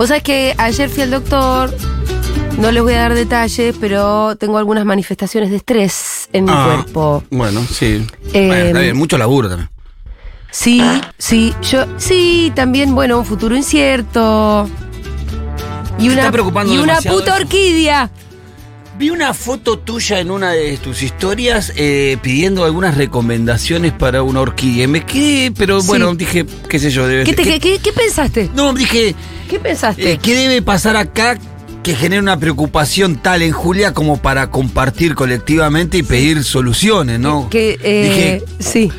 Vos sabés que ayer fui al doctor, no les voy a dar detalles, pero tengo algunas manifestaciones de estrés en mi Ah, cuerpo. Bueno, sí. Eh, Bueno, está bien, mucho laburo también. Sí, sí, yo, sí, también, bueno, un futuro incierto. Y una, y una puta eso. orquídea. Vi una foto tuya en una de tus historias eh, pidiendo algunas recomendaciones para una orquídea. Me quedé, pero Sí. bueno, dije, qué sé yo, debe ¿Qué, te- ¿qué- qué- qué- qué pensaste? No, dije, ¿Qué pensaste? eh, ¿qué debe pasar acá que genere una preocupación tal en Julia como para compartir colectivamente y pedir soluciones, ¿no? que, eh, sí.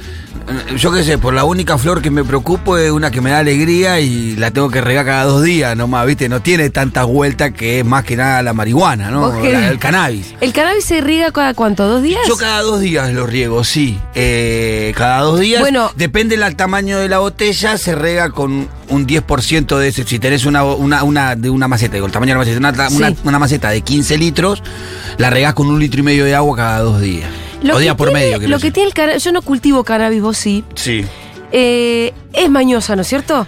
Eh, Yo qué sé, por la única flor que me preocupo es una que me da alegría y la tengo que regar cada dos días nomás, ¿viste? No tiene tantas vueltas que es más que nada la marihuana, ¿no? La- el cannabis. ¿El cannabis se riega cada cuánto? ¿Dos días? Yo cada dos días lo riego, sí. Eh, cada dos días. Bueno. Depende del tamaño de la botella, se rega con un 10% de ese. Si tenés una, una, una de una maceta, digo, el tamaño de la maceta, una, Sí. una- una maceta de 15 litros, la regás con un litro y medio de agua cada dos días. Lo o que día por tiene- medio, Lo que decir. tiene el cannabis, yo no cultivo cannabis, vos sí. Sí. Eh, es mañosa, ¿no es cierto?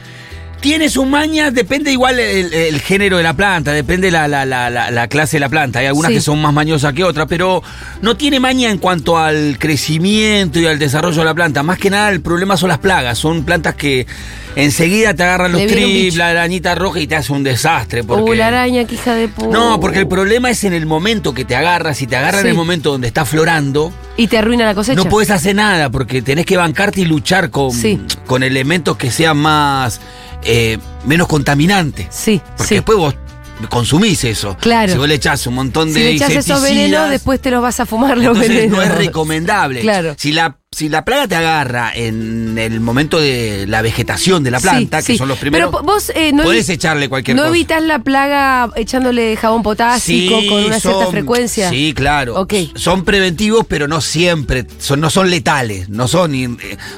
Tiene su maña, depende igual el, el género de la planta, depende la, la, la, la, la clase de la planta. Hay algunas Sí. que son más mañosas que otras, pero no tiene maña en cuanto al crecimiento y al desarrollo de la planta. Más que nada el problema son las plagas. Son plantas que enseguida te agarran los trips, la arañita roja y te hace un desastre. Porque... Uh, la araña, que hija de puta. No, porque el problema es en el momento que te agarra. Si te agarra en el momento donde está florando, Y te arruina la cosecha. no puedes hacer nada porque tenés que bancarte y luchar con, Sí. con elementos que sean más eh, menos contaminantes. Sí, Porque sí. después vos consumís eso. Claro. Si vos le echás un montón Si de le echas esos venenos, después te los vas a fumar los venenos. no es recomendable. Claro. Si la, si la plaga te agarra en el momento de la vegetación de la planta, Sí, que sí. son los primeros, Pero vos eh, no, podés echarle cualquier no cosa. evitas la plaga echándole jabón potásico Sí, con una cierta frecuencia. Sí, claro. Ok. Son preventivos, pero no siempre. Son, no son letales. No son. eh,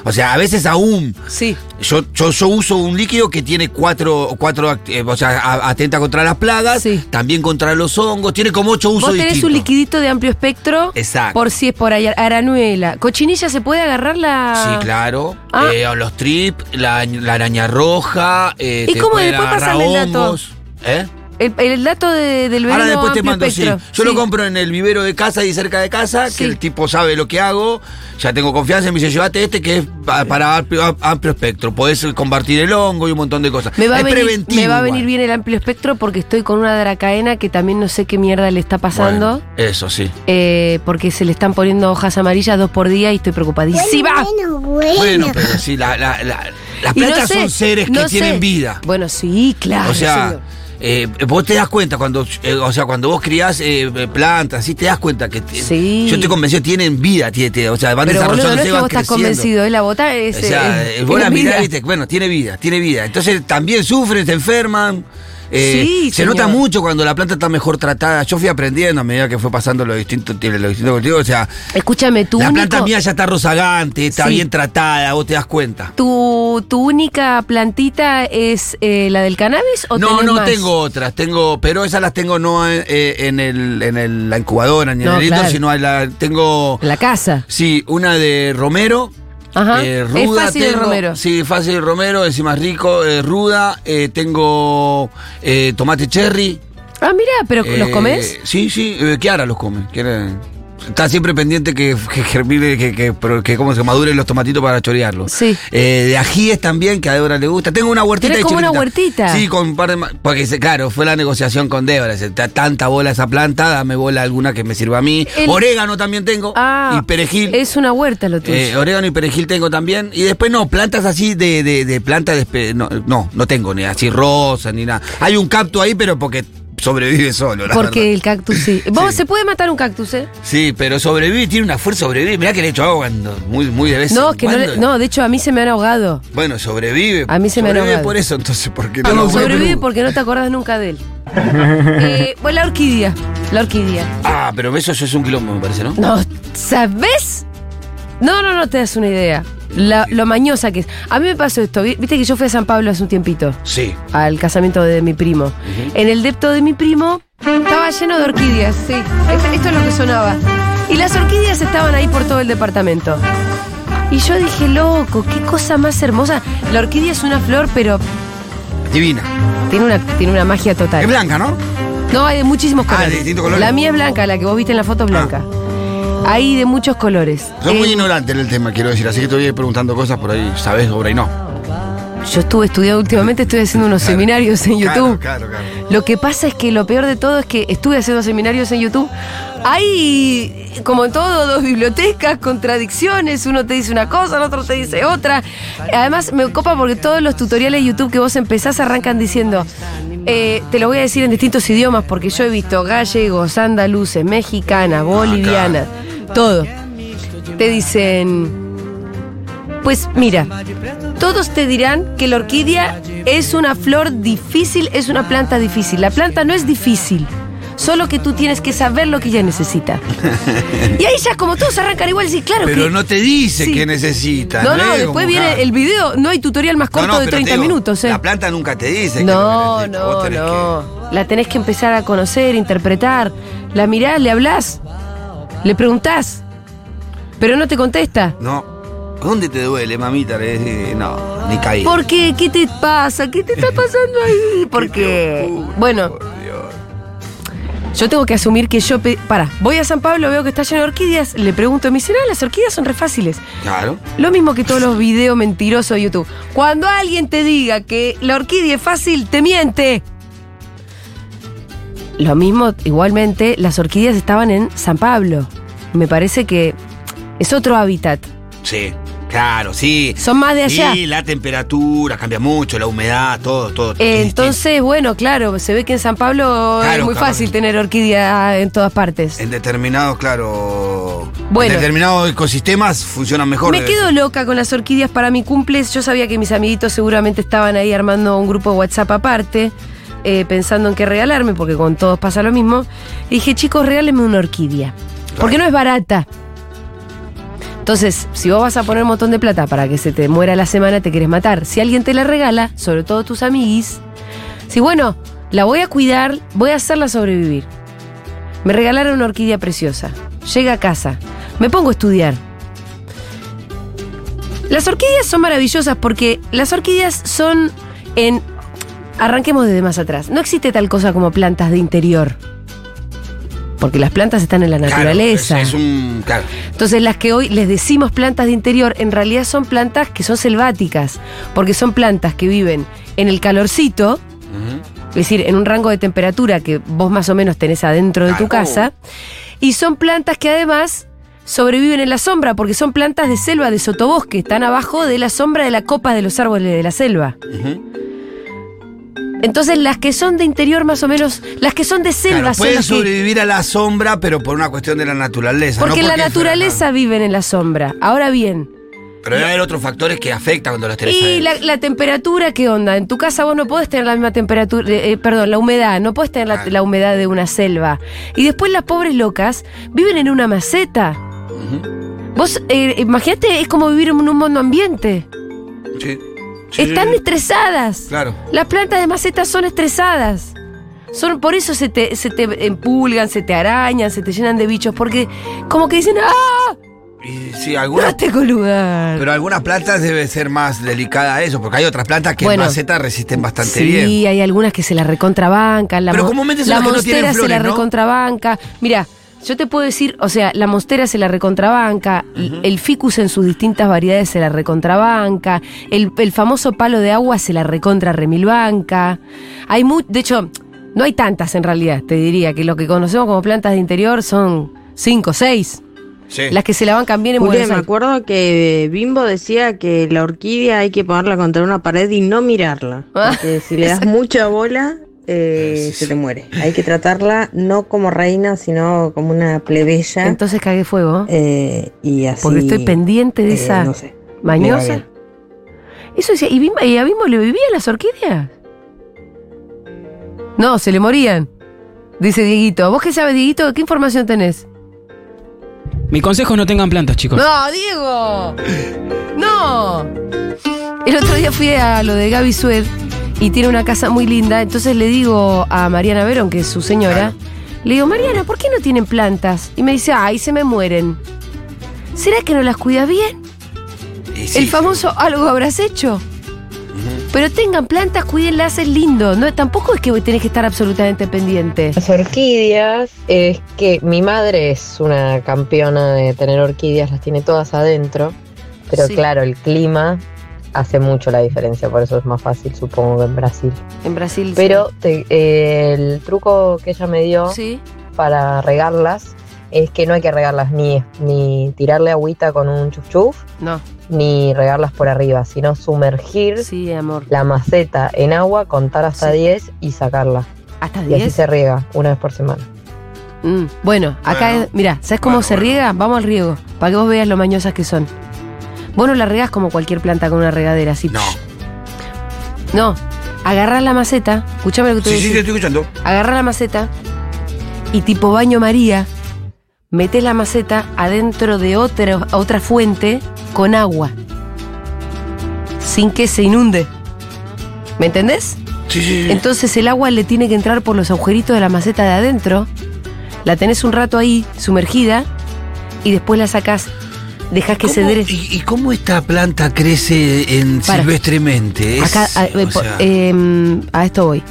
o sea, a veces aún. Sí. Yo, yo, yo uso un líquido que tiene cuatro, cuatro eh, o sea, atenta contra las plagas, también contra los hongos, tiene como ocho usos Vos tenés distintos. un liquidito de amplio espectro. Exacto. Por si es por ahí, aranuela. ¿Cochinilla se puede agarrar la...? Sí, claro. Ah. Eh, los trips, la, la araña roja. eh, ¿Y te cómo después pasarle el dato? ¿Eh? El, el dato de- del veneno Ahora después te amplio mando, sí. espectro. Yo lo compro en el vivero de casa y cerca de casa, Sí. que el tipo sabe lo que hago. Ya tengo confianza y me dice, llévate este que es pa- para amplio, amplio espectro. Podés compartir el hongo y un montón de cosas. Me va, a es venir, preventivo. me va a venir igual. bien el amplio espectro porque estoy con una dracaena que también no sé qué mierda le está pasando. Bueno, eso sí. eh, porque se le están poniendo hojas amarillas dos por día y estoy preocupadísima. Bueno, bueno. Bueno, pero sí, la- la- la- las no plantas sé, son seres no que tienen vida. Bueno, sí, claro. O sea. Eh, vos te das cuenta cuando, eh, o sea, cuando vos criás eh, plantas, sí te das cuenta que Sí. yo estoy convencido tienen vida, tiene- o sea, van Pero boludo, no es que vos estás creciendo. convencido, es la bota es. O sea, eh, eh, vos la mirás y viste, bueno, tiene vida, tiene vida. Entonces también sufren, se enferman. Eh, Sí, se señor. nota mucho cuando la planta está mejor tratada. Yo fui aprendiendo a medida que fue pasando los distintos, los distintos cultivos. O sea, Escúchame, tu la único- planta mía ya está rozagante, está Sí. bien tratada, vos te das cuenta. ¿Tu, tu única plantita es eh, la del cannabis o No, no más? tengo otras, tengo, pero esas las tengo no en, eh, en el, en el- la incubadora ni en No, el claro. sino en la, tengo, En la casa. sí, una de romero. Ajá. eh, es ruda fácil el tengo, romero. Sí, fácil romero, encima es rico, eh, ruda. eh, tengo eh, tomate cherry. Ah, mira, pero ¿los eh, comes? Sí, sí, Kiara los come. Kiara está siempre pendiente que, que germine, que, que, pero que como se maduren los tomatitos para chorearlos. Sí. Eh, de ajíes también, que a Débora le gusta. Tengo una huertita Tenés ahí como una huertita. Sí, con un par de... Porque, claro, fue la negociación con Débora. dice, "Ta- Tanta bola esa planta, dame bola alguna que me sirva a mí. El- Orégano también tengo. Ah, y perejil. Es una huerta lo tuyo. Eh, orégano y perejil tengo también. Y después no, plantas así de, de, de plantas de no, no, no tengo ni así rosas ni nada. Hay un cactus ahí, pero porque sobrevive solo, la Porque verdad. el cactus sí. Vos Sí. se puede matar un cactus, ¿eh? Sí, pero sobrevive tiene una fuerza sobrevive. Mirá que le he hecho agua cuando, muy, muy de vez No, en que no, le- no, de hecho a mí se me han ahogado. Bueno, sobrevive. A mí se me han Sobrevive ahogado. por eso, entonces, porque No, no sobrevive porque no te acordás nunca de él. eh, bueno, la orquídea. La orquídea. Ah, pero eso, eso es un quilombo, me parece, ¿no? No, ¿sabes? No, no, no te das una idea. La- lo mañosa que es. A mí me pasó esto. vi- Viste que yo fui a San Pablo hace un tiempito. Sí. Al casamiento de mi primo. En el depto de mi primo estaba lleno de orquídeas, sí. Esto, esto es lo que sonaba. Y las orquídeas estaban ahí por todo el departamento. Y yo dije, loco, qué cosa más hermosa. La orquídea es una flor, pero Divina. Tiene una, tiene una magia total. Es blanca, ¿no? No, hay de muchísimos Ah, colores. de distintos colores. La mía es blanca, la que vos viste en la foto es blanca. Hay de muchos colores. Soy muy Eh, ignorante en el tema, quiero decir, así que te voy a ir preguntando cosas por ahí, sabes, obra y no. Yo estuve estudiando últimamente, estoy haciendo unos Claro. seminarios en YouTube. claro, claro. Lo que pasa es que lo peor de todo es que estuve haciendo seminarios en YouTube. Hay, como en todo, dos bibliotecas, contradicciones. Uno te dice una cosa, el otro te dice otra. Además, me copa porque todos los tutoriales de YouTube que vos empezás arrancan diciendo. eh, te lo voy a decir en distintos idiomas porque yo he visto gallegos, andaluces, mexicanas, bolivianas, todo. Te dicen. Pues mira, todos te dirán que la orquídea es una flor difícil, es una planta difícil. La planta no es difícil, solo que tú tienes que saber lo que ella necesita. y ahí ya como todos arrancan igual, sí, claro Pero que... no te dice Sí. qué necesita. No, no, es después viene claro. el video, no hay tutorial más No, corto no, de pero te 30 digo, minutos, ¿eh? La planta nunca te dice. No, que no, tenés no. La tenés que empezar a conocer, interpretar. La mirás, le hablás, le preguntás, pero no te contesta. No. ¿Dónde te duele, mamita? Le no, ni caí. ¿Por qué? ¿Qué te pasa? ¿Qué te está pasando ahí? Porque, bueno, yo tengo que asumir que yo... pe- Para, voy a San Pablo, veo que está lleno de orquídeas, le pregunto, me dicen, ah, las orquídeas son re fáciles. Claro. Lo mismo que todos los videos mentirosos de YouTube. Cuando alguien te diga que la orquídea es fácil, te miente. Lo mismo, igualmente, las orquídeas estaban en San Pablo. Me parece que es otro hábitat. Sí, claro, sí. Son más de allá. Sí, la temperatura cambia mucho, la humedad, todo, todo. Eh, distinto. Entonces, bueno, claro, se ve que en San Pablo es muy claro. fácil tener orquídea en todas partes. En determinados, claro. Bueno. En determinados ecosistemas funcionan mejor. Me quedo loca con las orquídeas para mi cumple. Yo sabía que mis amiguitos seguramente estaban ahí armando un grupo de WhatsApp aparte, eh, pensando en qué regalarme, porque con todos pasa lo mismo. Y dije, chicos, regálenme una orquídea. Porque no es barata. Entonces, si vos vas a poner un montón de plata para que se te muera la semana, te quieres matar. Si alguien te la regala, sobre todo tus amiguis, si bueno, la voy a cuidar, voy a hacerla sobrevivir. Me regalaron una orquídea preciosa. Llega a casa. Me pongo a estudiar. Las orquídeas son maravillosas porque las orquídeas son en... Arranquemos desde más atrás. No existe tal cosa como plantas de interior. Porque las plantas están en la Claro, naturaleza. es, es un. Claro. Entonces las que hoy les decimos plantas de interior, en realidad son plantas que son selváticas. Porque son plantas que viven en el calorcito, es decir, en un rango de temperatura que vos más o menos tenés adentro de tu casa. Y son plantas que además sobreviven en la sombra, porque son plantas de selva, de sotobosque, están abajo de la sombra de la copa de los árboles de la selva. Entonces las que son de interior más o menos, las que son de selva Claro, son pueden que... sobrevivir a la sombra, pero por una cuestión de la naturaleza. Porque no en la naturaleza viven en la sombra. Ahora bien. Pero debe haber otros factores que afectan cuando las tenés Y la, la temperatura, ¿qué onda? En tu casa vos no podés tener la misma temperatura, eh, eh, perdón, la humedad, no podés tener la, la humedad de una selva. Y después las pobres locas viven en una maceta. Vos, eh, imagínate, es como vivir en un monoambiente. Sí. Sí, Están sí, sí. estresadas. Claro. Las plantas de maceta son estresadas. Son, por eso se te, se te empulgan, se te arañan, se te llenan de bichos, porque como que dicen, ¡ah! Y sí, algunas. No tengo lugar. Pero algunas plantas debe ser más delicada a eso, porque hay otras plantas que Bueno. en maceta resisten bastante sí, bien. hay algunas que se la recontrabancan. La Pero comúnmente son la las que no tienen se la flores, ¿no? recontrabanca. Mira, yo te puedo decir, o sea, la monstera se la recontrabanca, el ficus en sus distintas variedades se la recontrabanca, el, el famoso palo de agua se la recontra remilbanca. Hay mu de hecho, no hay tantas en realidad, te diría, que lo que conocemos como plantas de interior son cinco, seis. Sí. Las que se la bancan bien en Buenos me acuerdo que Bimbo decía que la orquídea hay que ponerla contra una pared y no mirarla. Ah, Porque si le das mucha bola, eh, se te muere. Hay que tratarla no como reina, sino como una plebeya. Entonces cagué fuego. eh, y así. Porque estoy pendiente de eh, esa no sé. mañosa. Eso decía, ¿y, Bimbo- y a Bimbo le vivían las orquídeas? No, se le morían. Dice Dieguito. ¿Vos qué sabes, Dieguito? ¿Qué información tenés? Mi consejo no tengan plantas, chicos. ¡No, Diego! ¡No! El otro día fui a lo de Gaby Sued y tiene una casa muy linda. Entonces le digo a Mariana Verón, que es su señora, le digo, Mariana, ¿por qué no tienen plantas? Y me dice, ay, se me mueren. ¿Será que no las cuidas bien? Y sí, El famoso algo habrás hecho. Pero tengan plantas, cuídenlas, es lindo. No, tampoco es que tenés que estar absolutamente pendiente. Las orquídeas es que mi madre es una campeona de tener orquídeas, las tiene todas adentro. Pero Sí. claro, el clima hace mucho la diferencia, por eso es más fácil, supongo, que en Brasil. En Brasil. sí. Pero te- eh, el truco que ella me dio Sí. para regarlas es que no hay que regarlas ni, ni tirarle agüita con un chuf chuf, No. ni regarlas por arriba, sino sumergir Sí, amor. la maceta en agua, contar hasta Sí. 10 y sacarla. ¿Hasta Y así 10? se riega una vez por semana. Mm, Bueno, acá, Bueno. mira, ¿sabes cómo Bueno, se bueno. riega? Vamos al riego, para que vos veas lo mañosas que son. Vos no la regás como cualquier planta con una regadera, así. No. No, agarrás la maceta, escuchame lo que te Sí, sí, te estoy escuchando. Agarrás la maceta y tipo baño María, metés la maceta adentro de otra, otra fuente con agua. Sin que se inunde. ¿Me entendés? Sí, sí, sí. Entonces el agua le tiene que entrar por los agujeritos de la maceta de adentro. La tenés un rato ahí, sumergida, y después la sacás. Dejás que se ¿Cómo- dre. ¿Y, y cómo esta planta crece en Para. silvestremente? Es, Acá, a, o eh, sea, em, a esto voy.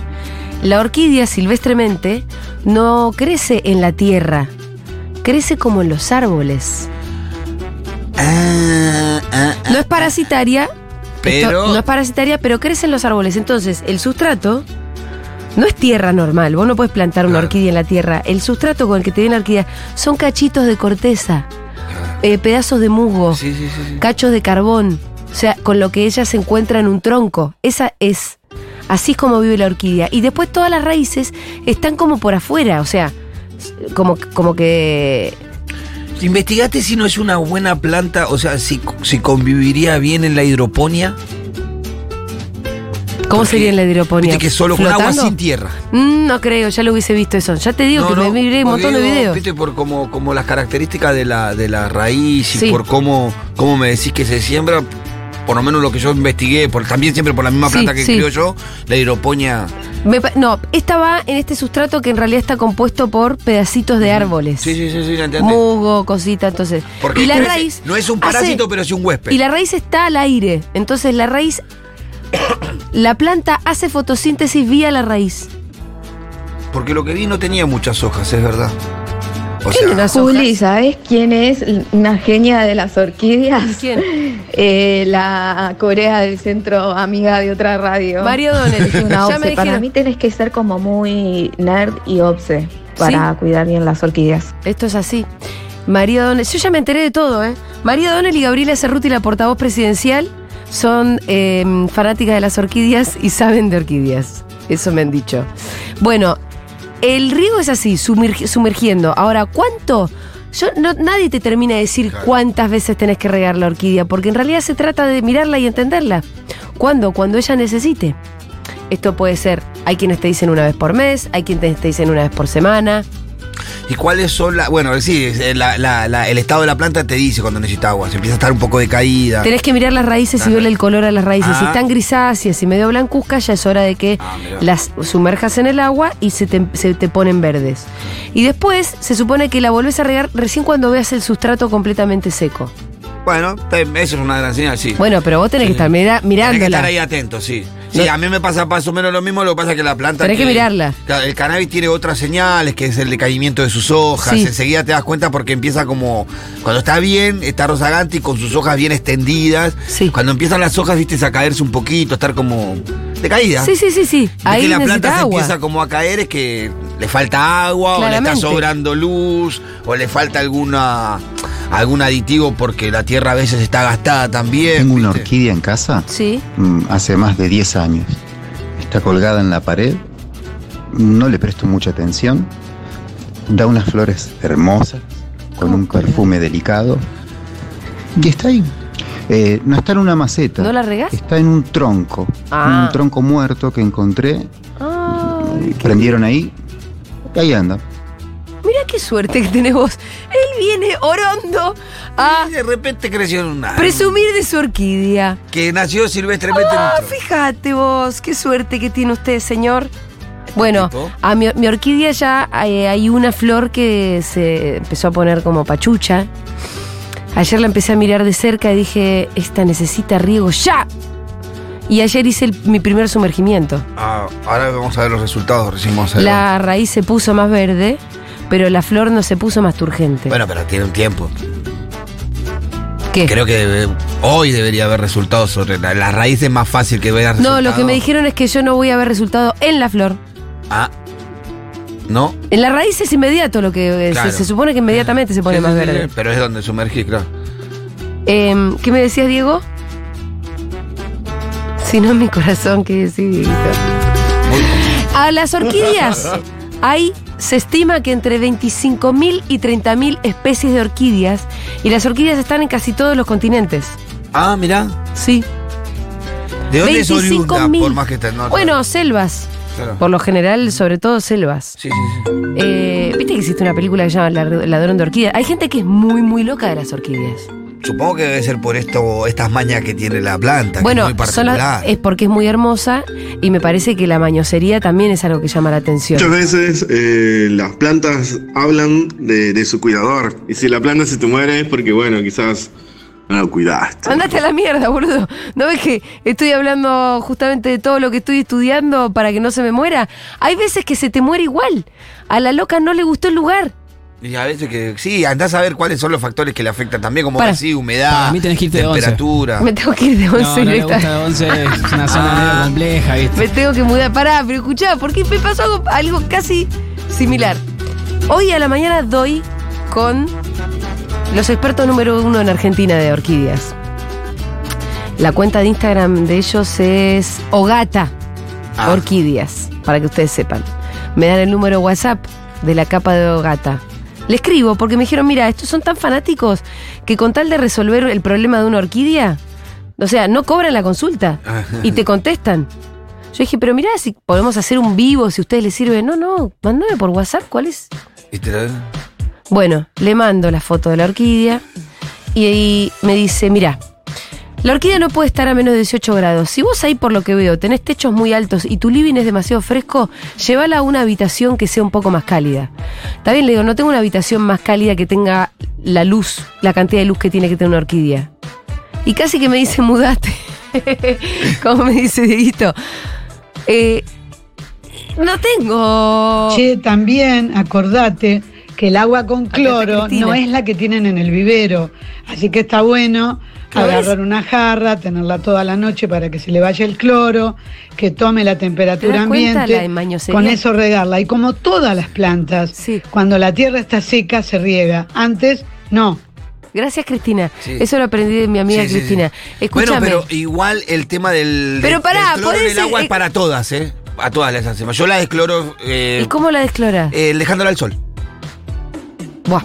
La orquídea silvestremente no crece en la tierra, crece como en los árboles. ah, ah, ah. No es parasitaria, Pero- esto- no es parasitaria, pero crece en los árboles. Entonces, el sustrato no es tierra normal. Vos no puedes plantar una Claro. orquídea en la tierra. El sustrato con el que te viene la orquídea son cachitos de corteza, eh, pedazos de musgo, Sí, sí, sí, sí. cachos de carbón. O sea, con lo que ella se encuentra en un tronco. Esa es. Así es como vive la orquídea. Y después todas las raíces están como por afuera. O sea, como, como que. Investigate si no es una buena planta, o sea, si, si conviviría bien en la hidroponía. ¿Cómo Porque sería en la hidroponía? Viste que solo con agua ¿Flotando? sin tierra. Mm, no creo, ya lo hubiese visto eso. Ya te digo que me miré un montón de videos. Viste, por como, como las características de la, de la raíz y Sí. por cómo, cómo me decís que se siembra, por lo menos lo que yo investigué, por, también siempre por la misma Sí, planta que sí. creo yo, la hidroponía. Me no, esta va en este sustrato que en realidad está compuesto por pedacitos de árboles. Sí, sí, sí, sí, la entendí. Musgo, cosita, entonces. Porque y la raíz. no es un hace- parásito, pero sí un huésped. Y la raíz está al aire. Entonces la raíz. La planta hace fotosíntesis vía la raíz. Porque lo que vi no tenía muchas hojas, es verdad. O sea, Juli. ¿sabes quién es una genia de las orquídeas? ¿Quién? Eh, la Corea del Centro, amiga de otra radio. Mario Donel. Una ya obse. me Para mí tenés que ser como muy nerd y obse para cuidar bien las orquídeas. Esto es así. María Donel. Yo ya me enteré de todo, ¿eh? María Donel y Gabriela Cerruti, la portavoz presidencial, son eh, fanáticas de las orquídeas y saben de orquídeas. Eso me han dicho. Bueno, el riego es así, sumergi- sumergiendo. Ahora, ¿cuánto? Yo, no, nadie te termina de decir Claro. cuántas veces tenés que regar la orquídea, porque en realidad se trata de mirarla y entenderla. ¿Cuándo? Cuando ella necesite. Esto puede ser, hay quienes te dicen una vez por mes, hay quienes te dicen una vez por semana. ¿Y cuáles son las.? Bueno, sí, eh, la- la- la- el estado de la planta te dice cuando necesita agua. Se empieza a estar un poco decaída. Tenés que mirar las raíces y Ajá. verle el color a las raíces. Si Ah. están grisáceas y medio blancuzcas, ya es hora de que Ah, las sumerjas en el agua y se te, se te ponen verdes. Y después se supone que la volvés a regar recién cuando veas el sustrato completamente seco. Bueno, eso es una gran señal, sí. Bueno, pero vos tenés que estar mira- Tenés que mirándola. estar ahí atento, sí. Sí, No- a mí me pasa más o menos lo mismo, lo que pasa es que la planta. Tenés que mirarla. El cannabis tiene otras señales, que es el decaimiento de sus hojas. Sí. Enseguida te das cuenta porque empieza como. Cuando está bien, está rozagante y con sus hojas bien extendidas. Sí. Cuando empiezan las hojas, viste, a caerse un poquito, a estar como. decaída. Sí, sí, sí, sí. Ahí que la planta se agua. empieza como a caer, es que le falta agua, o le está sobrando luz, o le falta alguna algún aditivo porque la tierra a veces está gastada también. Tengo una orquídea en casa Sí. mm, hace más de 10 años. Está colgada en la pared, no le presto mucha atención, da unas flores hermosas, con ¿Cómo un perfume delicado, y está ahí. Eh, no está en una maceta, ¿No la regás? está en un tronco, Ah. un tronco muerto que encontré, Ay, qué- prendieron ahí, y ahí anda. Qué suerte que tenés vos. Él viene orondo a Y de repente creció en una. presumir de su orquídea. Que nació silvestremente Ah, fíjate vos, qué suerte que tiene usted, señor. Bueno, tipo? a mi, mi orquídea ya hay, hay una flor que se empezó a poner como pachucha. Ayer la empecé a mirar de cerca y dije, esta necesita riego ya. Y ayer hice el- mi primer sumergimiento. Ah, ahora vamos a ver los resultados. Recién vamos a ver. La raíz se puso más verde, pero la flor no se puso más turgente. Bueno, pero tiene un tiempo. ¿Qué? Creo que hoy debería haber resultados sobre la, la raíz es más fácil que veas no, lo que me dijeron es que yo no voy a ver resultado en la flor. Ah. ¿No? En la raíz es inmediato lo que eh, Claro. se, se supone que inmediatamente se pone Sí, más sí, verde. Pero es donde sumergís, claro. Em, ¿Qué me decías, Diego? Si no, mi corazón, ¿qué Dieguito? A las orquídeas hay, se estima que entre 25.000 y 30.000 especies de orquídeas y las orquídeas están en casi todos los continentes. Ah, mirá. Sí. ¿De dónde es oriunda? 25.000. Por más que esté. No, Bueno, selvas. claro. Por lo general, sobre todo selvas. Sí, sí, sí. Eh, Viste que existe una película que se llama La- Ladrón de Orquídeas. Hay gente que es muy, muy loca de las orquídeas. Supongo que debe ser por esto, estas mañas que tiene la planta, Bueno, que es muy particular. es porque es muy hermosa y me parece que la mañosería también es algo que llama la atención. Muchas veces eh, las plantas hablan de, de su cuidador. Y si la planta se te muere es porque, bueno, quizás no la cuidaste. Andate a la mierda, boludo. ¿No ves que estoy hablando justamente de todo lo que estoy estudiando para que no se me muera? Hay veces que se te muere igual. A la loca no le gustó el lugar. Y a veces que sí, andás a ver cuáles son los factores que le afectan también, como Para. así, humedad, Para mí tenés que irte de once. temperatura. Me tengo que ir de once No, no le directa. gusta de 11, es una zona Ah. medio compleja, ¿viste? Me tengo que mudar. Pará, pero escuchá, ¿por qué me pasó algo, algo casi similar? Hoy a la mañana doy con los expertos número uno en Argentina de orquídeas. La cuenta de Instagram de ellos es Ogata Ah. Orquídeas, para que ustedes sepan. Me dan el número WhatsApp de la capa de Ogata. Le escribo porque me dijeron, mira, estos son tan fanáticos que con tal de resolver el problema de una orquídea, o sea, no cobran la consulta y te contestan. Yo dije, pero mirá, si podemos hacer un vivo, si a ustedes les sirve. No, no, mándame por WhatsApp, ¿cuál es? Y te lo- Bueno, le mando la foto de la orquídea y, ahí me dice, mira, la orquídea no puede estar a menos de 18 grados. Si vos ahí por lo que veo tenés techos muy altos y tu living es demasiado fresco, llévala a una habitación que sea un poco más cálida. Está bien, le digo, no tengo una habitación más cálida que tenga la luz, la cantidad de luz que tiene que tener una orquídea. Y casi que me dice, mudate. Como me dice Dieguito. Eh, no tengo... Che, también acordate que el agua con cloro no es la que tienen en el vivero. Así que está bueno agarrar una jarra, tenerla toda la noche para que se le vaya el cloro, que tome la temperatura ¿Te das cuenta ambiente. la? Con eso regarla. Y como todas las plantas, Sí. cuando la tierra está seca se riega. Antes, no. Gracias, Cristina. Sí. Eso lo aprendí de mi amiga Sí, Cristina. sí. Escúchame. Bueno, pero igual el tema del, Pero pará, del cloro en el agua es para todas, ¿eh? A todas las hacemos. Yo la descloro eh, ¿Y cómo la descloras? eh, dejándola al sol. Buah.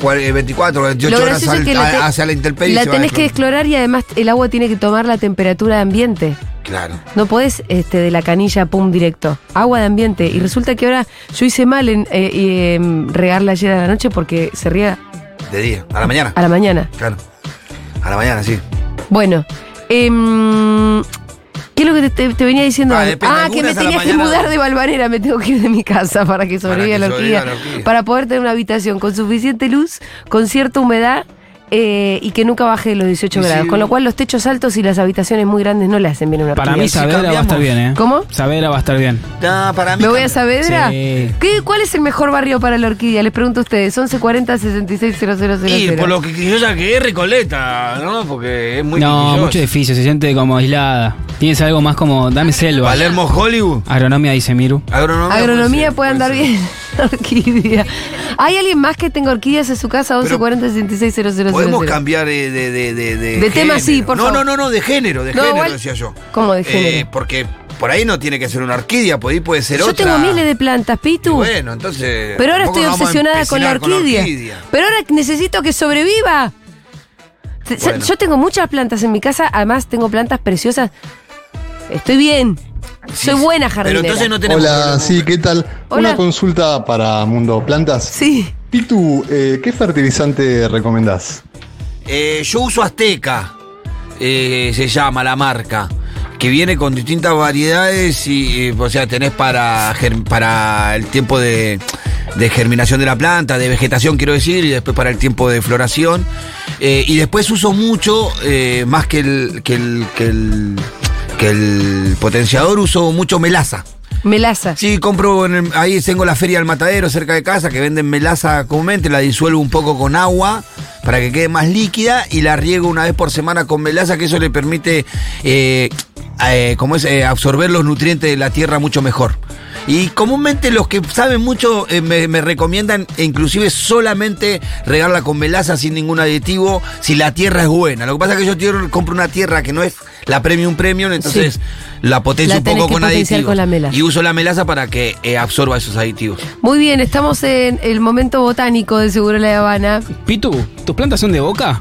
Cuar- eh, 24, 28 Lo horas al- es que la, hacia la intemperie. la tenés que desclorar y además el agua tiene que tomar la temperatura de ambiente. Claro. No podés este, de la canilla, pum, directo. Agua de ambiente. Y resulta que ahora yo hice mal en eh, eh, em, regarla ayer a la noche porque se riega De día, a la mañana. a la mañana. Claro. A la mañana, sí. Bueno, em, ¿qué es lo que te, venía diciendo? Ah, Ah, que me tenías que mudar de Valvanera, me tengo que ir de mi casa para que sobreviva que la orquídea. la orquídea. Para poder tener una habitación con suficiente luz, con cierta humedad eh, y que nunca baje de los 18 Y grados. sí. Con lo cual los techos altos y las habitaciones muy grandes no le hacen bien a una Para orquídea. mí Saavedra va a estar bien, ¿eh? ¿Cómo? Saavedra va a estar bien. No, para mí. ¿Me voy a. Saavedra? Sí. ¿Qué, ¿Cuál es el mejor barrio para la orquídea? Les pregunto a ustedes. 1140 660000. Y por lo que yo ya que es Recoleta, ¿no? Porque es muy no, quisquilloso. mucho edificio, se siente como aislada. Tienes algo más como, dame selva. Palermo Hollywood. Agronomía dice Miru. Agronomía, Agronomía ser, puede andar bien. Orquídea. ¿Hay alguien más que tenga orquídeas en su casa? Pero 1140 660000. Podemos cambiar eh, de, de, de, de, De tema, sí, por no, favor. No, no, no, de género, de No, género, igual- decía yo. ¿Cómo de Eh, género? porque por ahí no tiene que ser una orquídea, por ahí puede ser Yo otra. tengo miles de plantas, Y Pitu. Bueno, entonces. pero ahora estoy obsesionada con la orquídea. Pero ahora necesito que sobreviva. Bueno. Yo tengo muchas plantas en mi casa, además tengo plantas preciosas. Estoy bien. Soy buena Pero jardinera. entonces no tenemos. Hola, problema. sí, ¿qué tal? Hola. Una consulta para Mundo Plantas. Sí. Pitu, eh, ¿qué fertilizante recomendás? Eh, yo uso Azteca, eh, se llama la marca, que viene con distintas variedades y, eh, o sea, tenés para, para el tiempo de, de germinación de la planta, de vegetación quiero decir, y después para el tiempo de floración. Eh, y después uso mucho, eh, más que el, que el, que el que el potenciador usó mucho melaza. Melaza. Sí, compro, en el- ahí tengo la feria del matadero cerca de casa que venden melaza comúnmente, la disuelvo un poco con agua para que quede más líquida y la riego una vez por semana con melaza, que eso le permite, eh, eh, como es, Eh, absorber los nutrientes de la tierra mucho mejor. Y comúnmente los que saben mucho eh, me, me recomiendan e inclusive solamente regarla con melaza sin ningún aditivo si la tierra es buena. Lo que pasa es que yo compro una tierra que no es la premium premium, entonces la potencio La un poco con aditivos. con la melaza. Y uso la melaza para que eh, absorba esos aditivos. Muy bien, estamos en el momento botánico de Seguro La Habana. Pitu, ¿tus plantas son de boca?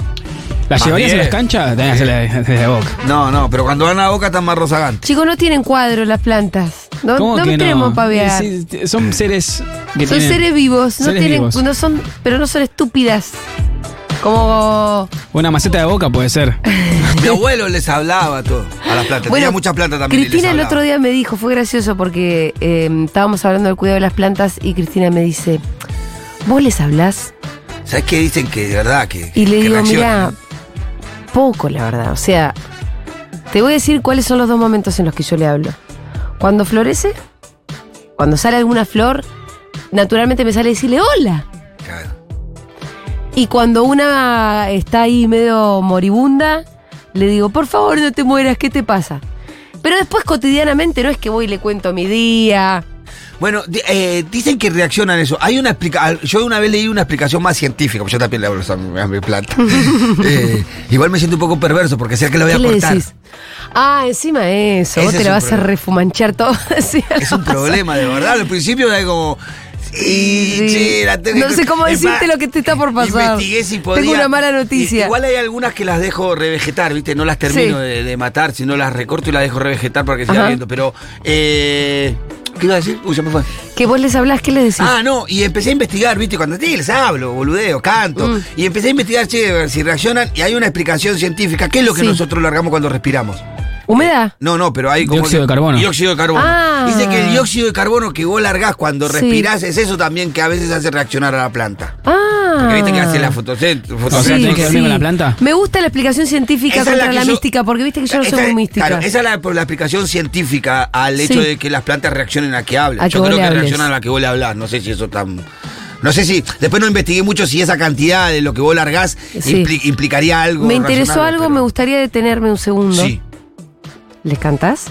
¿Las llevarías bien. a las canchas? Tenés de, boca. No, no, pero cuando van a boca están más rozagantes. Chicos, no tienen cuadro las plantas. No, ¿Cómo no que. Sí, sí, son seres que son tienen- seres vivos, no seres tienen, vivos. no son, pero no son estúpidas. Como Una maceta de boca puede ser. Mi abuelo les hablaba todo a las plantas. Tenía muchas plantas también. Cristina el otro día me dijo, fue gracioso porque eh, estábamos hablando del cuidado de las plantas y Cristina me dice, ¿vos les hablás? ¿Sabes qué dicen que de verdad que Y le digo, mira, poco la verdad. O sea, te voy a decir cuáles son los dos momentos en los que yo le hablo. Cuando florece, cuando sale alguna flor, naturalmente me sale decirle hola. Claro. Y cuando una está ahí medio moribunda, le digo, por favor no te mueras, ¿qué te pasa? Pero después cotidianamente no es que voy y le cuento mi día. Bueno, eh, dicen que reaccionan eso. Hay una explicación. Yo una vez leí una explicación más científica, porque yo también le hablo a mi, planta. Eh, igual me siento un poco perverso porque sé que lo voy ¿Qué a le cortar. decís? Ah, encima eso, vos te la vas a refumanchar todo. Es un problema, de verdad. Al principio era como. Sí, Sí. la tengo No sé cómo decirte más, lo que te está por pasar. Investigué si podía. Tengo una mala noticia. Igual hay algunas que las dejo revegetar, ¿viste? No las termino Sí. de, de matar, sino las recorto y las dejo revegetar para que siga viendo. Pero. Eh, ¿Qué iba a decir? Uy, se me fue. Que vos les hablás, ¿qué les decís? Ah, no, y empecé a investigar, ¿viste? Cuando sí, les hablo, boludeo, canto. Mm. Y empecé a investigar, che, a ver si reaccionan. Y hay una explicación científica. ¿Qué es lo que Sí. nosotros largamos cuando respiramos? ¿Humedad? No, no, pero hay como. Dióxido que- de carbono. Dióxido de carbono. Ah. Dice que el dióxido de carbono que vos largás cuando Sí. respirás es eso también que a veces hace reaccionar a la planta. Ah. Porque viste que hace la fotosén- O sea, fotosíntesis. tenés que dormir con la planta. Me gusta la explicación científica Esa la contra la, yo- mística, porque viste que yo no soy muy mística. Claro, esa es la, por la explicación científica al hecho Sí. de que las plantas reaccionen a que hablen. A Yo creo que hables. reaccionan a la que vos le hablás. No sé si eso tan. No sé si. Después no investigué mucho si esa cantidad de lo que vos largás Sí. impli- implicaría algo. me interesó algo, pero- me gustaría detenerme un segundo. Sí, ¿Les cantás?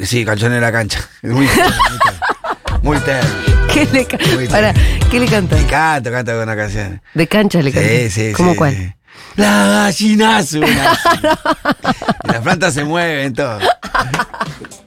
sí, canción en la cancha. Es muy tierno, muy tierno. ¿Qué le, Muy Para, ¿qué le cantás? Y canto, canto con una canción. De cancha le cantás. Sí, sí, ¿Cómo sí, cuál? sí. La gallinazo. y las plantas se mueven, todo.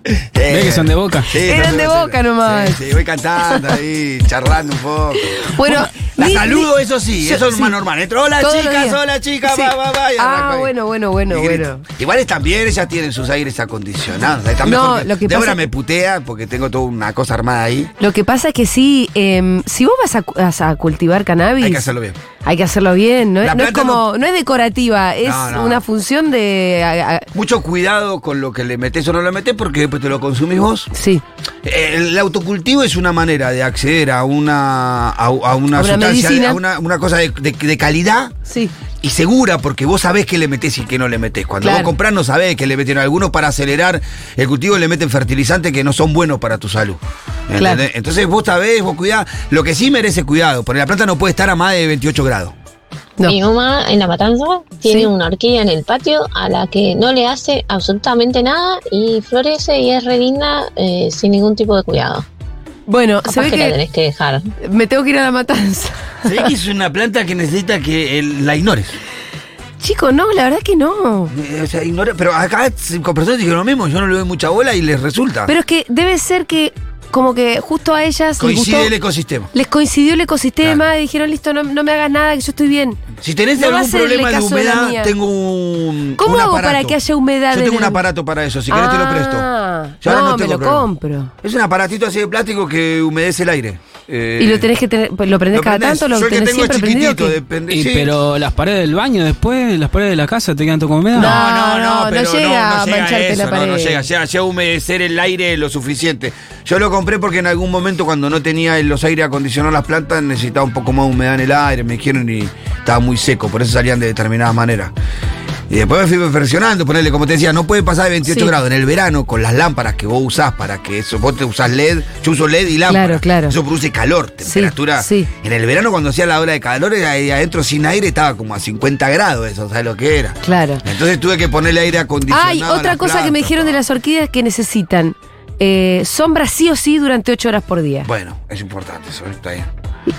¿Ves que son de boca? Sí, Eran de boca nomás. Sí, sí, voy cantando ahí, charlando un poco. Bueno, La saludo, eso sí, yo- eso es sí. más normal. Entro, hola Todos chicas, hola chicas, Sí. va, va, va. Ah, ahí. bueno, bueno, bueno, bueno. Igual también ellas tienen sus aires acondicionados. No, mejor lo que Débora pasa- me putea porque tengo toda una cosa armada ahí. Lo que pasa es que sí, em, si vos vas a, cu- vas a cultivar cannabis. Hay que hacerlo bien. Hay que hacerlo bien, no, no es como, no, es decorativa, es No, no. una función de. a- a- Mucho cuidado con lo que le metes o no le metes porque después te lo consumís vos. sí, El autocultivo es una manera de acceder a una, a, a una sustancia, medicina. a una, una cosa de, de- de calidad sí. y segura, porque vos sabés qué le metés y qué no le metés. Cuando Claro. vos comprás no sabés qué le meten. Algunos para acelerar el cultivo le meten fertilizantes que no son buenos para tu salud. Claro. Entonces vos sabés, vos cuidás. Lo que sí merece cuidado, porque la planta no puede estar a más de 28 grados. No. Mi mamá en La Matanza tiene Sí. una orquídea en el patio a la que no le hace absolutamente nada y florece y es re linda eh, sin ningún tipo de cuidado. Bueno, se ve que, la que tenés que dejar. me tengo que ir a la matanza. Se ve que es una planta que necesita que el- la ignores. Chico, no, la verdad que no. Eh, O sea, ignore- pero acá cinco personas dijeron lo mismo, yo no le doy mucha bola y les resulta. Pero es que debe ser que, como que justo a ellas les, Coincide gustó- el ecosistema. les coincidió el ecosistema Claro. y dijeron, listo, no, no me hagas nada, que yo estoy bien. Si tenés No algún problema de humedad, tengo un. ¿Cómo un hago aparato. para que haya humedad Yo en tengo un el- aparato para eso, si querés te lo presto. Ah, Yo ahora no, no me tengo lo problema. compro. Es un aparatito así de plástico que humedece el aire. Eh, y lo tenés que tener, pues, lo prendés lo cada prendés. tanto, lo Yo el que tenés tengo siempre chiquitito, depende. Y, sí. pero las paredes del baño después, las paredes de la casa te quedan todo con humedad. No, No, no, no, no pero llega a mancharte eso, la no, pared. No, llega, llega, llega a humedecer el aire lo suficiente. Yo lo compré porque en algún momento cuando no tenía los aires acondicionados las plantas necesitaba un poco más de humedad en el aire, me dijeron y estaba muy seco, por eso salían de determinada manera. Y después me fui perfeccionando, ponerle, como te decía, no puede pasar de 28 Sí. grados en el verano con las lámparas que vos usás para que eso, vos te usás LED, yo uso LED y lámpara. Claro, claro. Eso produce calor, temperatura. sí. En el verano cuando hacía la hora de calor, ahí adentro sin aire estaba como a 50 grados, eso, ¿sabes lo que era? Claro. Entonces tuve que ponerle aire acondicionado. Hay a otra cosa que me dijeron de las orquídeas que necesitan eh, sombra sí o sí durante 8 horas por día. Bueno, es importante eso, está bien.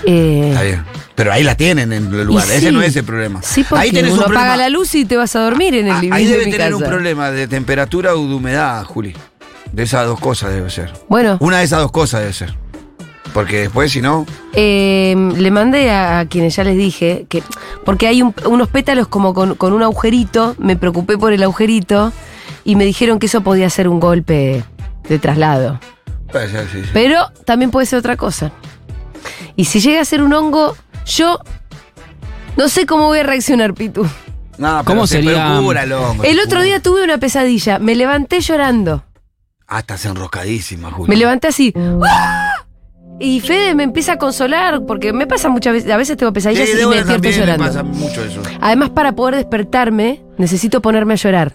Eh, Está bien. Pero ahí la tienen en el lugar, ese sí. no es el problema. Sí, porque ahí tenés uno un problema. apaga la luz y te vas a dormir en el Ah, living ahí de debe mi tener casa. un problema de temperatura o de humedad, Juli. De esas dos cosas debe ser. Bueno, Una de esas dos cosas debe ser. Porque después, si no. eh, le mandé a, a quienes ya les dije que. Porque hay un- unos pétalos como con, con un agujerito. Me preocupé por el agujerito. Y me dijeron que eso podía ser un golpe de traslado. puede ser, sí, sí. Pero también puede ser otra cosa. Y si llega a ser un hongo, yo no sé cómo voy a reaccionar, Pitu. No, pero ¿Cómo se sería? procura el hongo, El se otro día tuve una pesadilla. Me levanté llorando. Ah, estás enroscadísima, Juli. Me levanté así. ¡Ah! Y Fede me empieza a consolar, porque me pasa muchas veces, a veces tengo Sí, pesadillas y me despierto llorando. pasa mucho eso. Además, para poder despertarme, necesito ponerme a llorar.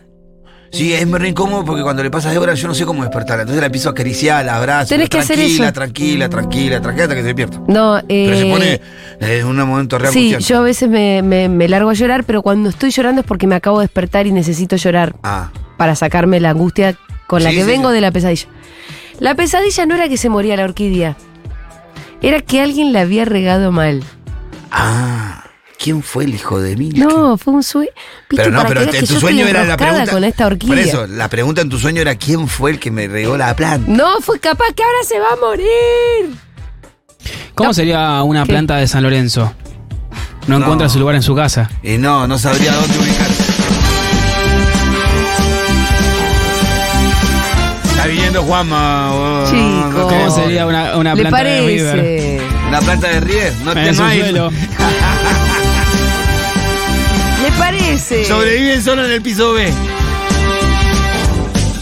Sí, es muy incómodo porque cuando le pasa a Débora yo no sé cómo despertarla. Entonces la empiezo a acariciar, la abrazo. Tenés que hacer tranquila, eso. Tranquila, tranquila, tranquila, hasta que se despierta. No, eh, Pero se pone en un momento re Sí, yo a veces me, me- me largo a llorar, pero cuando estoy llorando es porque me acabo de despertar y necesito llorar Ah, para sacarme la angustia con la Sí, que sí, vengo sí. de la pesadilla. La pesadilla no era que se moría la orquídea, era que alguien la había regado mal. ah. ¿Quién fue el hijo de mí? No, fue un sueño. Pero no, pero en tu sueño era la pregunta. con esta orquídea. Por eso, la pregunta en tu sueño era quién fue el que me regó la planta. No, fue capaz que ahora se va a morir. ¿Cómo No. sería una ¿Qué? planta de San Lorenzo? No, No. encuentra su lugar en su casa. Y no, no sabría dónde ubicarse. Está viniendo Juanma. Chico. te ¿Cómo sería una, una ¿Le planta de River? Una planta de River. No, te, En no su hay- suelo. Sobreviven solo en el piso B.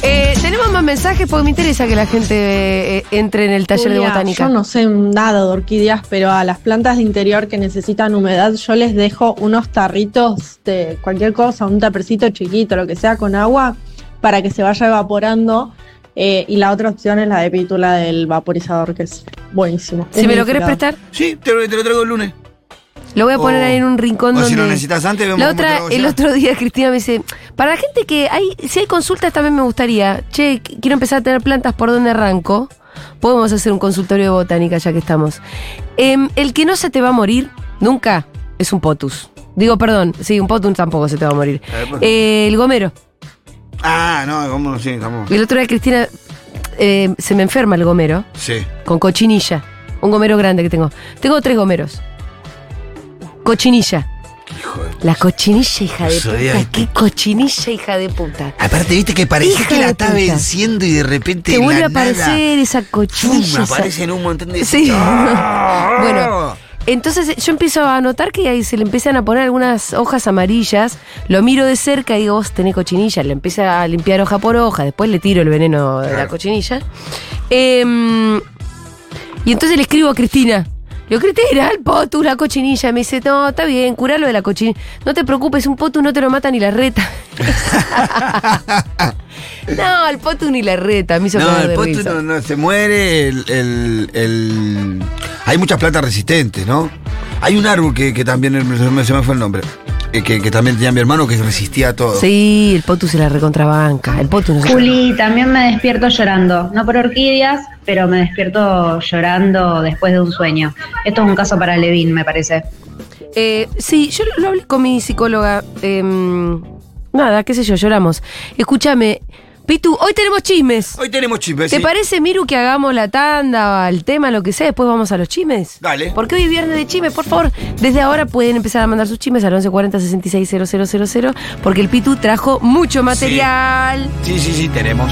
Eh, Tenemos más mensajes porque me interesa que la gente eh, entre en el taller de botánica. Yo no sé nada de orquídeas, pero a las plantas de interior que necesitan humedad, yo les dejo unos tarritos de cualquier cosa, un tapercito chiquito, lo que sea, con agua, para que se vaya evaporando. Eh, y la otra opción es la de pítula del vaporizador, que es buenísimo. Si Es me lo querés prestar, Sí, te lo, te lo traigo el lunes. Lo voy a poner O- ahí en un rincón o donde. si lo necesitas antes, vemos La otra, el otro día Cristina me dice, para la gente que hay, si hay consultas también me gustaría, che, qu- quiero empezar a tener plantas, ¿por dónde arranco? Podemos hacer un consultorio de botánica ya que estamos. Em, el que no se te va a morir nunca es un potus. Digo, perdón, sí, un potus tampoco se te va a morir. Pues. Eh, el gomero. Ah, no, cómo sí, cómo. El otro día Cristina eh, se me enferma el gomero Sí. con cochinilla. Un gomero grande que tengo. Tengo tres gomeros. Cochinilla. Hijo de... La cochinilla, hija de puta. Qué cochinilla, hija de puta. Aparte, viste que parece Hija que la está venciendo y de repente. Te vuelve a aparecer esa cochinilla. ¡pum! esa- aparecen un montón de. Sí. ¡Ah! Bueno, entonces yo empiezo a notar que ahí se le empiezan a poner algunas hojas amarillas. Lo miro de cerca y digo, vos tenés cochinilla. Le empieza a limpiar hoja por hoja. Después le tiro el veneno de la cochinilla. Em, y entonces le escribo a Cristina. Le digo, Cristina, el potus, la cochinilla. Me dice, no, está bien, curalo de la cochinilla. No te preocupes, un potus no te lo mata ni la reta. no, el potus ni la reta. Me hizo No, el de potu risa. no, no, se muere. El, el- el- Hay muchas plantas resistentes, ¿no? Hay un árbol que, que también se me, fue el nombre. eh, Que, que también tenía mi hermano que resistía a todo. Sí, el potus se la recontrabanca. El potus no se Juli, también me despierto llorando, no por orquídeas, pero me despierto llorando después de un sueño. Esto es un caso para Levin, me parece. Eh, sí, yo lo hablé con mi psicóloga. em, nada, qué sé yo, lloramos. Escúchame, Pitu, hoy tenemos chismes. Hoy tenemos chismes. ¿Te sí. parece, Miru, que hagamos la tanda, el tema, lo que sea? Después vamos a los chismes. Dale. Porque hoy es viernes de chismes, por favor. Desde ahora pueden empezar a mandar sus chismes al 1140 66 000, porque el Pitu trajo mucho material. Sí, sí, sí, tenemos.